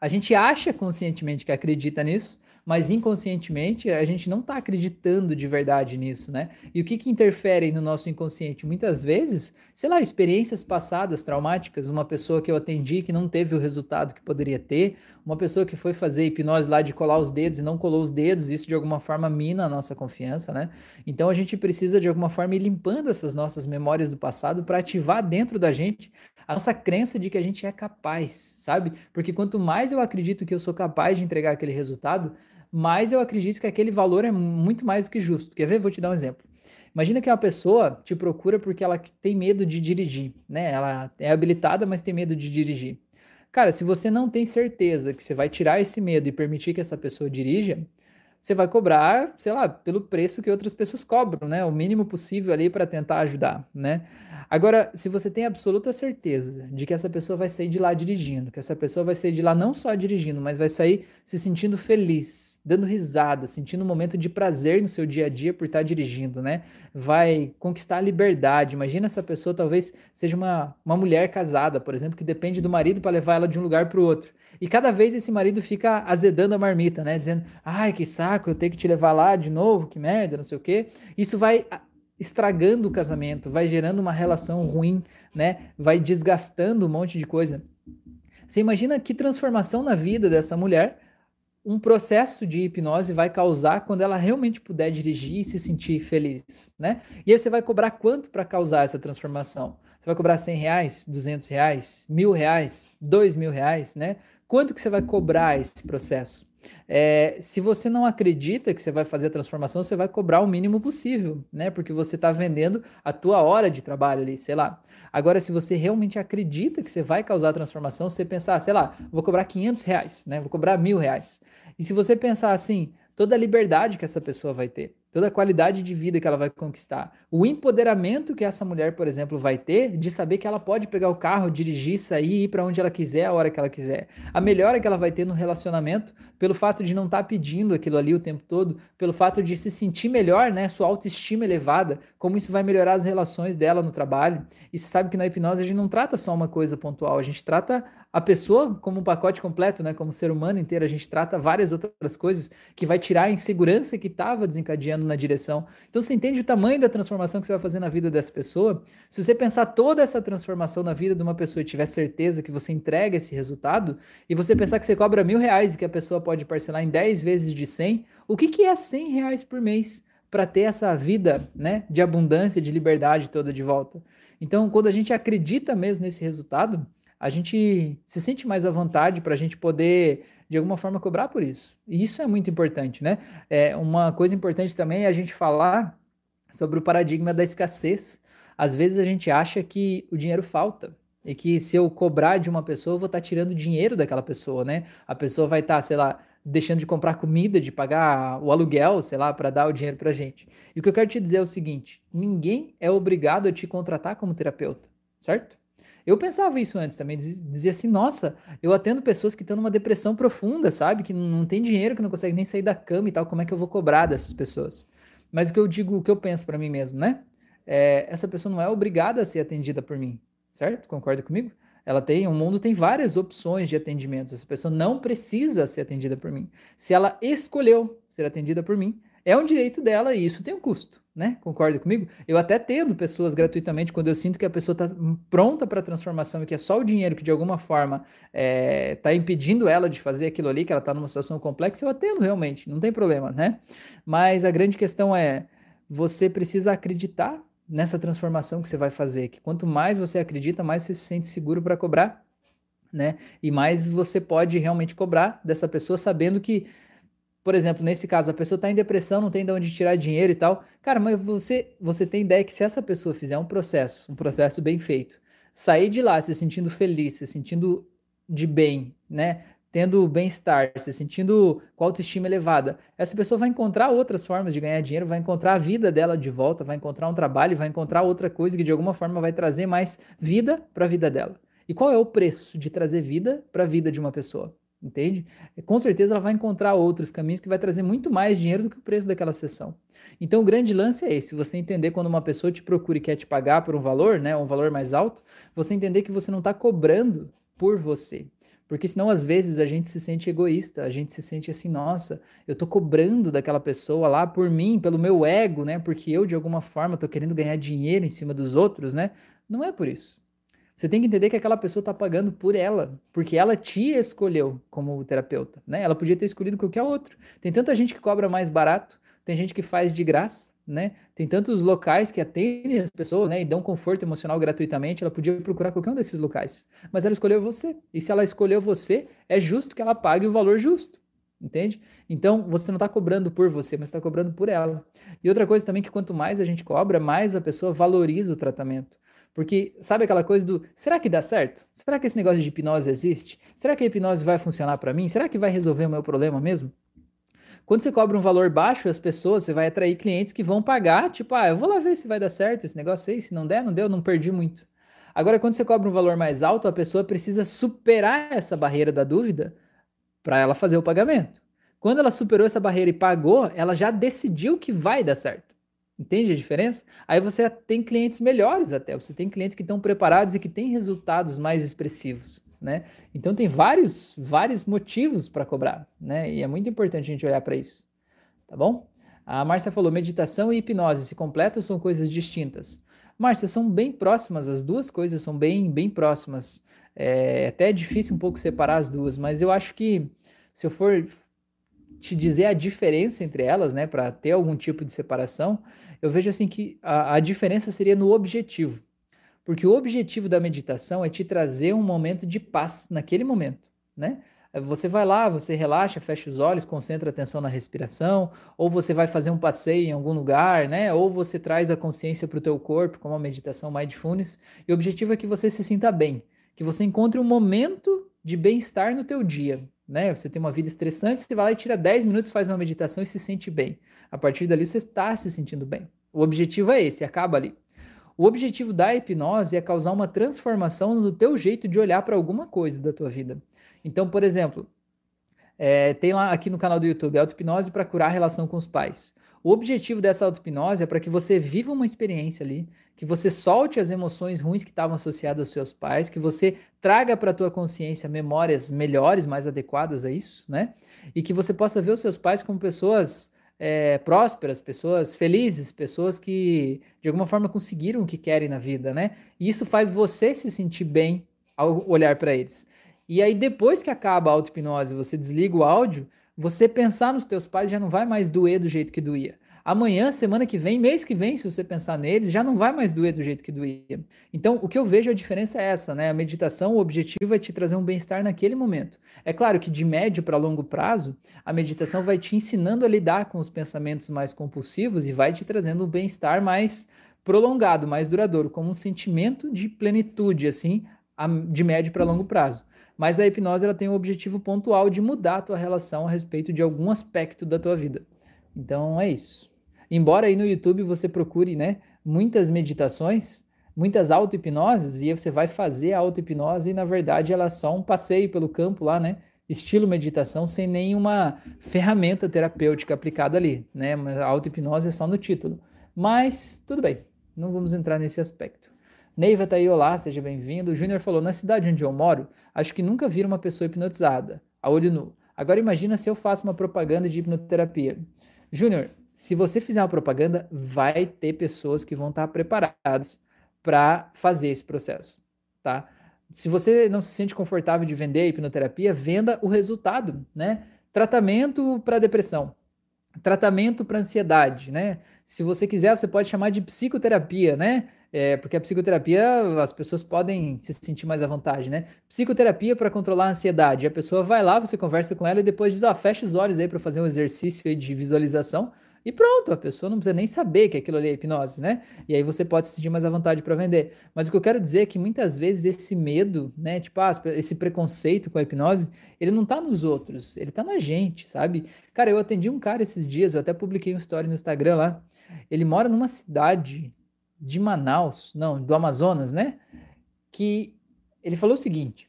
A gente acha conscientemente que acredita nisso, mas inconscientemente a gente não está acreditando de verdade nisso, né? E o que, que interfere no nosso inconsciente? Muitas vezes, sei lá, experiências passadas traumáticas, uma pessoa que eu atendi que não teve o resultado que poderia ter, uma pessoa que foi fazer hipnose lá de colar os dedos e não colou os dedos, isso de alguma forma mina a nossa confiança, né? Então a gente precisa de alguma forma ir limpando essas nossas memórias do passado para ativar dentro da gente a nossa crença de que a gente é capaz, sabe? Porque quanto mais eu acredito que eu sou capaz de entregar aquele resultado, mas eu acredito que aquele valor é muito mais do que justo. Quer ver? Vou te dar um exemplo. Imagina que uma pessoa te procura porque ela tem medo de dirigir, né? Ela é habilitada, mas tem medo de dirigir. Cara, se você não tem certeza que você vai tirar esse medo e permitir que essa pessoa dirija, você vai cobrar, sei lá, pelo preço que outras pessoas cobram, né? O mínimo possível ali para tentar ajudar, né? Agora, se você tem absoluta certeza de que essa pessoa vai sair de lá dirigindo, que essa pessoa vai sair de lá não só dirigindo, mas vai sair se sentindo feliz, dando risada, sentindo um momento de prazer no seu dia a dia por estar dirigindo, né? Vai conquistar a liberdade. Imagina essa pessoa talvez seja uma, uma mulher casada, por exemplo, que depende do marido para levar ela de um lugar para o outro. E cada vez esse marido fica azedando a marmita, né? Dizendo, ai, que saco, eu tenho que te levar lá de novo, que merda, não sei o quê. Isso vai estragando o casamento, vai gerando uma relação ruim, né? Vai desgastando um monte de coisa. Você imagina que transformação na vida dessa mulher um processo de hipnose vai causar quando ela realmente puder dirigir e se sentir feliz, né? E aí você vai cobrar quanto para causar essa transformação? Você vai cobrar 100 reais, 200 reais, mil reais, dois mil reais, né? Quanto que você vai cobrar esse processo? É, se você não acredita que você vai fazer a transformação, você vai cobrar o mínimo possível, né? Porque você está vendendo a tua hora de trabalho ali, sei lá. Agora, se você realmente acredita que você vai causar a transformação, você pensar, sei lá, vou cobrar 500 reais, né? Vou cobrar mil reais. E se você pensar assim, toda a liberdade que essa pessoa vai ter, toda a qualidade de vida que ela vai conquistar, o empoderamento que essa mulher, por exemplo, vai ter de saber que ela pode pegar o carro, dirigir, sair, ir para onde ela quiser, a hora que ela quiser. A melhora que ela vai ter no relacionamento pelo fato de não estar tá pedindo aquilo ali o tempo todo, pelo fato de se sentir melhor, né, sua autoestima elevada, como isso vai melhorar as relações dela no trabalho. E você sabe que na hipnose a gente não trata só uma coisa pontual, a gente trata a pessoa como um pacote completo, né? Como ser humano inteiro, a gente trata várias outras coisas que vai tirar a insegurança que estava desencadeando na direção. Então você entende o tamanho da transformação que você vai fazer na vida dessa pessoa? Se você pensar toda essa transformação na vida de uma pessoa e tiver certeza que você entrega esse resultado, e você pensar que você cobra mil reais e que a pessoa pode parcelar em 10 vezes de 100, o que, que é 100 reais por mês para ter essa vida né, de abundância, de liberdade toda de volta? Então, quando a gente acredita mesmo nesse resultado, a gente se sente mais à vontade para a gente poder, de alguma forma, cobrar por isso. E isso é muito importante, né? É, uma coisa importante também é a gente falar sobre o paradigma da escassez. Às vezes a gente acha que o dinheiro falta. E que se eu cobrar de uma pessoa, eu vou estar tá tirando dinheiro daquela pessoa, né? A pessoa vai estar, tá, sei lá, deixando de comprar comida, de pagar o aluguel, sei lá, para dar o dinheiro para gente. E o que eu quero te dizer é o seguinte: ninguém é obrigado a te contratar como terapeuta, certo? Eu pensava isso antes também, dizia assim, nossa, eu atendo pessoas que estão numa depressão profunda, sabe? Que não tem dinheiro, que não consegue nem sair da cama e tal, como é que eu vou cobrar dessas pessoas? Mas o que eu digo, o que eu penso para mim mesmo, né? É, essa pessoa não é obrigada a ser atendida por mim, certo? Concorda comigo? Ela tem, o mundo tem várias opções de atendimentos. Essa pessoa não precisa ser atendida por mim. Se ela escolheu ser atendida por mim, é um direito dela e isso tem um custo né? Concorda comigo? Eu até tendo pessoas gratuitamente quando eu sinto que a pessoa está pronta para a transformação e que é só o dinheiro que de alguma forma está é, tá impedindo ela de fazer aquilo ali, que ela está numa situação complexa, eu atendo realmente, não tem problema, né? Mas a grande questão é, você precisa acreditar nessa transformação que você vai fazer, que quanto mais você acredita, mais você se sente seguro para cobrar, né? E mais você pode realmente cobrar dessa pessoa sabendo que por exemplo, nesse caso, a pessoa está em depressão, não tem de onde tirar dinheiro e tal. Cara, mas você, você tem ideia que se essa pessoa fizer um processo, um processo bem feito, sair de lá se sentindo feliz, se sentindo de bem, né? Tendo bem-estar, se sentindo com autoestima elevada, essa pessoa vai encontrar outras formas de ganhar dinheiro, vai encontrar a vida dela de volta, vai encontrar um trabalho, vai encontrar outra coisa que de alguma forma vai trazer mais vida para a vida dela. E qual é o preço de trazer vida para a vida de uma pessoa? Entende? Com certeza ela vai encontrar outros caminhos que vai trazer muito mais dinheiro do que o preço daquela sessão. Então o grande lance é esse, você entender quando uma pessoa te procura e quer te pagar por um valor, né, um valor mais alto, você entender que você não está cobrando por você. Porque senão, às vezes, a gente se sente egoísta, a gente se sente assim, nossa, eu tô cobrando daquela pessoa lá por mim, pelo meu ego, né? Porque eu, de alguma forma, tô querendo ganhar dinheiro em cima dos outros, né? Não é por isso. Você tem que entender que aquela pessoa está pagando por ela, porque ela te escolheu como terapeuta, né? Ela podia ter escolhido qualquer outro. Tem tanta gente que cobra mais barato, tem gente que faz de graça, né? Tem tantos locais que atendem as pessoas, né, e dão conforto emocional gratuitamente. Ela podia procurar qualquer um desses locais, mas ela escolheu você. E se ela escolheu você, é justo que ela pague o valor justo. Entende? Então, você não está cobrando por você, mas está cobrando por ela. E outra coisa também que quanto mais a gente cobra, mais a pessoa valoriza o tratamento. Porque sabe aquela coisa do será que dá certo? Será que esse negócio de hipnose existe? Será que a hipnose vai funcionar para mim? Será que vai resolver o meu problema mesmo? Quando você cobra um valor baixo, as pessoas, você vai atrair clientes que vão pagar, tipo, ah, eu vou lá ver se vai dar certo esse negócio aí, se não der, não deu, não perdi muito. Agora, quando você cobra um valor mais alto, a pessoa precisa superar essa barreira da dúvida para ela fazer o pagamento. Quando ela superou essa barreira e pagou, ela já decidiu que vai dar certo. Entende a diferença? Aí você tem clientes melhores até, você tem clientes que estão preparados e que têm resultados mais expressivos, né? Então tem vários, vários motivos para cobrar, né? E é muito importante a gente olhar para isso, tá bom? A Márcia falou: meditação e hipnose se completam ou são coisas distintas? Márcia, são bem próximas, as duas coisas são bem, bem próximas. É até difícil um pouco separar as duas, mas eu acho que se eu for te dizer a diferença entre elas, né, para ter algum tipo de separação, eu vejo assim que a, a diferença seria no objetivo. Porque o objetivo da meditação é te trazer um momento de paz naquele momento, né? Você vai lá, você relaxa, fecha os olhos, concentra a atenção na respiração, ou você vai fazer um passeio em algum lugar, né? Ou você traz a consciência para o teu corpo, como a meditação mindfulness. E o objetivo é que você se sinta bem, que você encontre um momento de bem-estar no teu dia, né? Você tem uma vida estressante, você vai lá e tira 10 minutos, faz uma meditação e se sente bem. A partir dali você está se sentindo bem. O objetivo é esse, acaba ali. O objetivo da hipnose é causar uma transformação no teu jeito de olhar para alguma coisa da tua vida. Então, por exemplo, é, tem lá aqui no canal do YouTube, auto-hipnose para curar a relação com os pais. O objetivo dessa auto-hipnose é para que você viva uma experiência ali, que você solte as emoções ruins que estavam associadas aos seus pais, que você traga para a tua consciência memórias melhores, mais adequadas a isso, né? E que você possa ver os seus pais como pessoas é, prósperas, pessoas felizes, pessoas que de alguma forma conseguiram o que querem na vida, né? E isso faz você se sentir bem ao olhar para eles. E aí depois que acaba a auto-hipnose, você desliga o áudio, você pensar nos teus pais já não vai mais doer do jeito que doía. Amanhã, semana que vem, mês que vem, se você pensar neles, já não vai mais doer do jeito que doía. Então, o que eu vejo a diferença é essa, né? A meditação, o objetivo é te trazer um bem-estar naquele momento. É claro que de médio para longo prazo, a meditação vai te ensinando a lidar com os pensamentos mais compulsivos e vai te trazendo um bem-estar mais prolongado, mais duradouro, como um sentimento de plenitude, assim, de médio para longo prazo. Mas a hipnose ela tem o objetivo pontual de mudar a tua relação a respeito de algum aspecto da tua vida. Então é isso. Embora aí no YouTube você procure, né, muitas meditações, muitas auto-hipnoses, e você vai fazer a auto-hipnose e na verdade ela é só um passeio pelo campo lá, né? Estilo meditação sem nenhuma ferramenta terapêutica aplicada ali, né? A auto-hipnose é só no título. Mas tudo bem, não vamos entrar nesse aspecto. Neiva tá aí, olá, seja bem-vindo. O Júnior falou: na cidade onde eu moro, acho que nunca vi uma pessoa hipnotizada, a olho nu. Agora imagina se eu faço uma propaganda de hipnoterapia. Júnior, se você fizer uma propaganda, vai ter pessoas que vão estar preparadas para fazer esse processo, tá? Se você não se sente confortável de vender a hipnoterapia, venda o resultado, né? Tratamento para depressão, tratamento para ansiedade, né? Se você quiser, você pode chamar de psicoterapia, né? É, porque a psicoterapia, as pessoas podem se sentir mais à vontade, né? Psicoterapia para controlar a ansiedade. A pessoa vai lá, você conversa com ela e depois diz, ó, fecha os olhos aí para fazer um exercício de visualização. E pronto, a pessoa não precisa nem saber que aquilo ali é hipnose, né? E aí você pode se sentir mais à vontade para vender. Mas o que eu quero dizer é que muitas vezes esse medo, né, tipo, ah, esse preconceito com a hipnose, ele não tá nos outros, ele tá na gente, sabe? Cara, eu atendi um cara esses dias, eu até publiquei um story no Instagram lá. Ele mora numa cidade de Manaus, não, do Amazonas, né? Que ele falou o seguinte: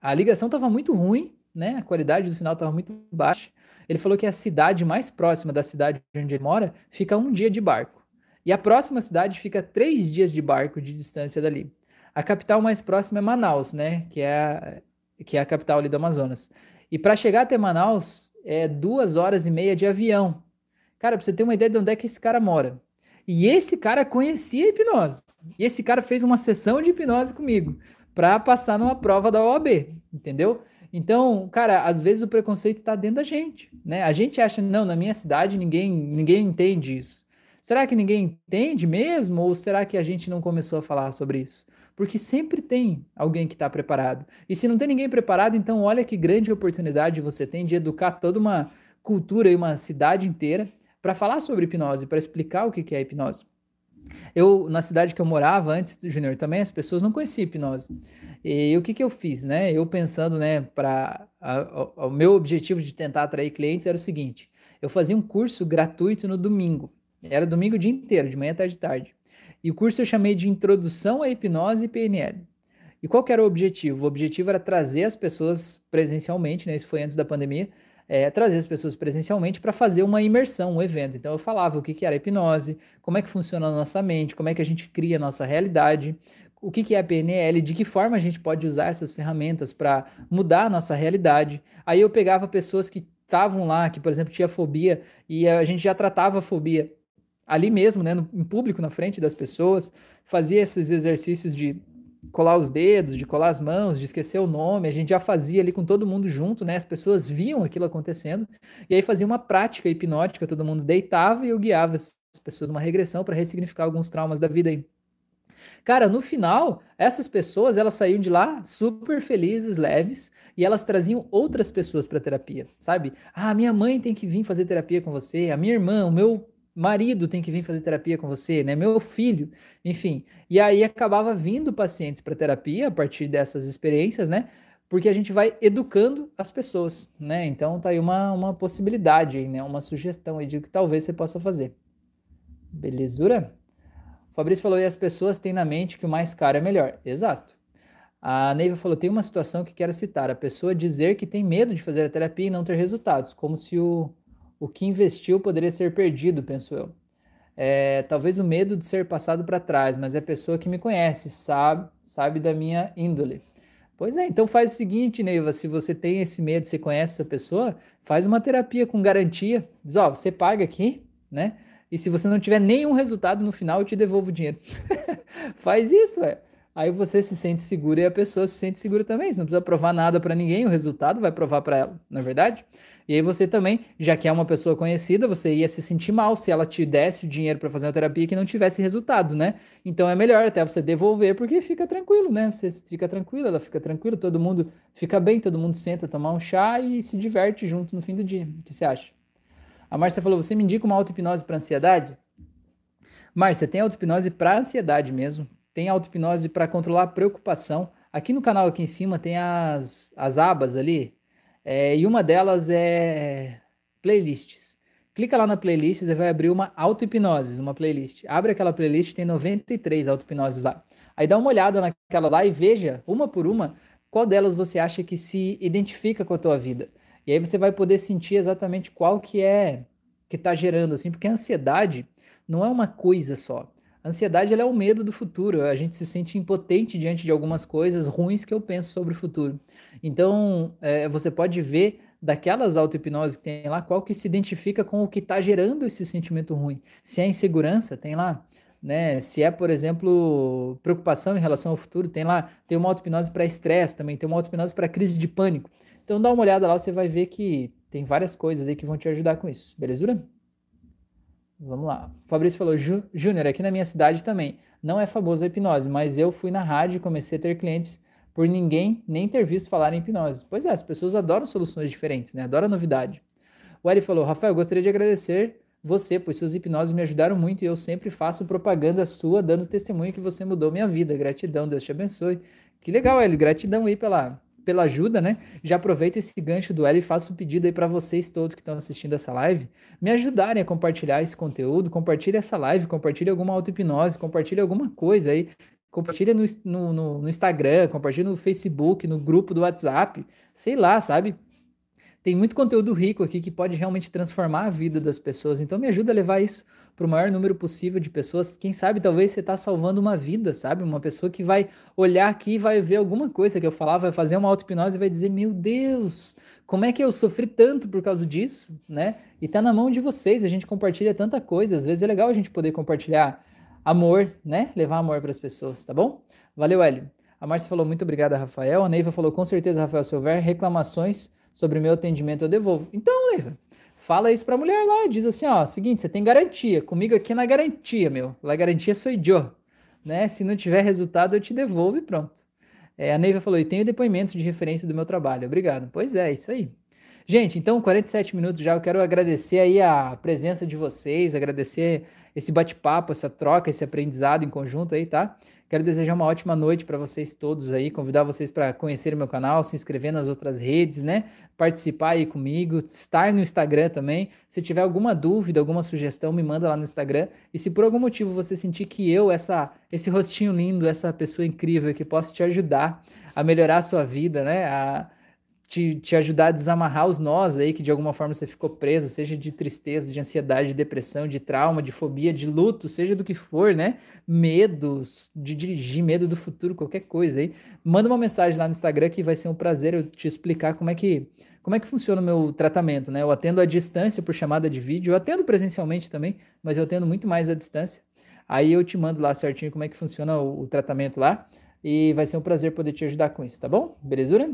a ligação estava muito ruim, né? A qualidade do sinal estava muito baixa. Ele falou que a cidade mais próxima da cidade onde ele mora fica um dia de barco. E a próxima cidade fica três dias de barco de distância dali. A capital mais próxima é Manaus, né? Que é a, que é a capital ali do Amazonas. E para chegar até Manaus é duas horas e meia de avião. Cara, para você ter uma ideia de onde é que esse cara mora. E esse cara conhecia hipnose. E esse cara fez uma sessão de hipnose comigo para passar numa prova da OAB, entendeu? Então, cara, às vezes o preconceito está dentro da gente, né? A gente acha, não, na minha cidade ninguém, ninguém entende isso. Será que ninguém entende mesmo? Ou será que a gente não começou a falar sobre isso? Porque sempre tem alguém que está preparado. E se não tem ninguém preparado, então olha que grande oportunidade você tem de educar toda uma cultura e uma cidade inteira para falar sobre hipnose, para explicar o que é hipnose. Eu, na cidade que eu morava antes do Júnior também, as pessoas não conheciam hipnose. E o que, que eu fiz, né? Eu pensando, né, para o meu objetivo de tentar atrair clientes era o seguinte: eu fazia um curso gratuito no domingo. Era domingo o dia inteiro, de manhã, tarde e tarde. E o curso eu chamei de Introdução à Hipnose e PNL. E qual que era o objetivo? O objetivo era trazer as pessoas presencialmente, né? Isso foi antes da pandemia, é, trazer as pessoas presencialmente para fazer uma imersão, um evento. Então eu falava o que, que era hipnose, como é que funciona a nossa mente, como é que a gente cria a nossa realidade, o que, que é a PNL, de que forma a gente pode usar essas ferramentas para mudar a nossa realidade. Aí eu pegava pessoas que estavam lá, que, por exemplo, tinha fobia, e a gente já tratava a fobia ali mesmo, né, no, em público, na frente das pessoas, fazia esses exercícios de colar os dedos, de colar as mãos, de esquecer o nome, a gente já fazia ali com todo mundo junto, né? As pessoas viam aquilo acontecendo, e aí fazia uma prática hipnótica, todo mundo deitava e eu guiava as pessoas numa regressão para ressignificar alguns traumas da vida aí. Cara, no final, essas pessoas, elas saíam de lá super felizes, leves, e elas traziam outras pessoas para terapia, sabe? Ah, minha mãe tem que vir fazer terapia com você, a minha irmã, o meu marido tem que vir fazer terapia com você, né? Meu filho, enfim. E aí acabava vindo pacientes para terapia a partir dessas experiências, né? porque a gente vai educando as pessoas, né? Então tá aí uma, uma possibilidade né? Uma sugestão aí de que talvez você possa fazer. Belezura? O Fabrício falou, e as pessoas têm na mente que o mais caro é melhor. Exato. A Neiva falou, tem uma situação que quero citar, a pessoa dizer que tem medo de fazer a terapia e não ter resultados, como se o, o que investiu poderia ser perdido, penso eu. É, talvez o medo de ser passado para trás, mas é a pessoa que me conhece, sabe, sabe da minha índole. Pois é, então faz o seguinte, Neiva, se você tem esse medo, você conhece essa pessoa, faz uma terapia com garantia. Diz, ó, você paga aqui, né? E se você não tiver nenhum resultado no final, eu te devolvo o dinheiro. Faz isso, é. Aí você se sente seguro e a pessoa se sente segura também. Você não precisa provar nada para ninguém, o resultado vai provar para ela, não é verdade? E aí você também, já que é uma pessoa conhecida, você ia se sentir mal se ela te desse o dinheiro para fazer uma terapia que não tivesse resultado, né? Então é melhor até você devolver porque fica tranquilo, né? Você fica tranquilo, ela fica tranquila, todo mundo fica bem, todo mundo senta tomar um chá e se diverte junto no fim do dia. O que você acha? A Márcia falou: Você me indica uma auto-hipnose para ansiedade? Márcia, tem auto-hipnose para ansiedade mesmo. Tem auto-hipnose para controlar a preocupação. Aqui no canal, aqui em cima, tem as, as abas ali. É, e uma delas é playlists. Clica lá na playlist, você vai abrir uma auto-hipnose, uma playlist. Abre aquela playlist, tem 93 auto-hipnoses lá. Aí dá uma olhada naquela lá e veja, uma por uma, qual delas você acha que se identifica com a tua vida. E aí você vai poder sentir exatamente qual que é que está gerando, assim, porque a ansiedade não é uma coisa só. A ansiedade é o medo do futuro. A gente se sente impotente diante de algumas coisas ruins que eu penso sobre o futuro. Então, é, você pode ver daquelas auto-hipnose que tem lá, qual que se identifica com o que está gerando esse sentimento ruim. Se é insegurança, tem lá. Né? Se é, por exemplo, preocupação em relação ao futuro, tem lá, tem uma auto-hipnose para estresse também, tem uma auto-hipnose para crise de pânico. Então dá uma olhada lá, você vai ver que tem várias coisas aí que vão te ajudar com isso, belezura? Vamos lá. Fabrício falou, Júnior, aqui na minha cidade também. Não é famoso a hipnose, mas eu fui na rádio e comecei a ter clientes por ninguém nem ter visto falar em hipnose. Pois é, as pessoas adoram soluções diferentes, né? Adoram novidade. O Eli falou, Rafael, gostaria de agradecer você, pois suas hipnoses me ajudaram muito e eu sempre faço propaganda sua, dando testemunho que você mudou minha vida. Gratidão, Deus te abençoe. Que legal, Eli. Gratidão aí pela, pela ajuda, né? Já aproveita esse gancho do L e faço um pedido aí para vocês todos que estão assistindo essa live, me ajudarem a compartilhar esse conteúdo, compartilhe essa live, compartilhe alguma auto-hipnose, compartilhe alguma coisa aí, compartilha no, no, no, no Instagram, compartilha no Facebook, no grupo do WhatsApp, sei lá, sabe? Tem muito conteúdo rico aqui que pode realmente transformar a vida das pessoas, então me ajuda a levar isso para o maior número possível de pessoas. Quem sabe talvez você está salvando uma vida, sabe? Uma pessoa que vai olhar aqui e vai ver alguma coisa que eu falar, vai fazer uma auto-hipnose e vai dizer: Meu Deus, como é que eu sofri tanto por causa disso, né? E tá na mão de vocês, a gente compartilha tanta coisa. Às vezes é legal a gente poder compartilhar amor, né? Levar amor para as pessoas, tá bom? Valeu, Hélio. A Márcia falou muito obrigada, Rafael. A Neiva falou com certeza, Rafael, se houver reclamações sobre meu atendimento, eu devolvo. Então, Neiva, Fala isso pra mulher lá, diz assim, ó, seguinte, você tem garantia, comigo aqui na garantia, meu. La garantia sou eu, né? Se não tiver resultado, eu te devolvo e pronto. É, a Neiva falou, e tenho depoimento de referência do meu trabalho. Obrigado. Pois é, isso aí. Gente, então 47 minutos já, eu quero agradecer aí a presença de vocês, agradecer esse bate-papo, essa troca, esse aprendizado em conjunto aí, tá? Quero desejar uma ótima noite para vocês todos aí, convidar vocês para conhecer o meu canal, se inscrever nas outras redes, né? Participar aí comigo, estar no Instagram também. Se tiver alguma dúvida, alguma sugestão, me manda lá no Instagram. E se por algum motivo você sentir que eu, essa, esse rostinho lindo, essa pessoa incrível que posso te ajudar a melhorar a sua vida, né? A, te, te ajudar a desamarrar os nós aí que de alguma forma você ficou preso, seja de tristeza, de ansiedade, de depressão, de trauma, de fobia, de luto, seja do que for, né? Medos de dirigir, medo do futuro, qualquer coisa aí. Manda uma mensagem lá no Instagram que vai ser um prazer eu te explicar como é que como é que funciona o meu tratamento, né? Eu atendo à distância por chamada de vídeo, eu atendo presencialmente também, mas eu atendo muito mais à distância. Aí eu te mando lá certinho como é que funciona o, o tratamento lá e vai ser um prazer poder te ajudar com isso, tá bom? Belezura?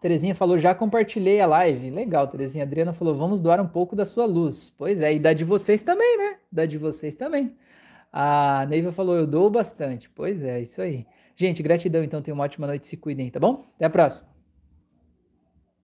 Terezinha falou, já compartilhei a live. Legal, Terezinha. Adriana falou, vamos doar um pouco da sua luz. Pois é, e da de vocês também, né? Da de vocês também. A Neiva falou, eu dou bastante. Pois é, isso aí. Gente, gratidão, então. Tenham uma ótima noite. Se cuidem, tá bom? Até a próxima.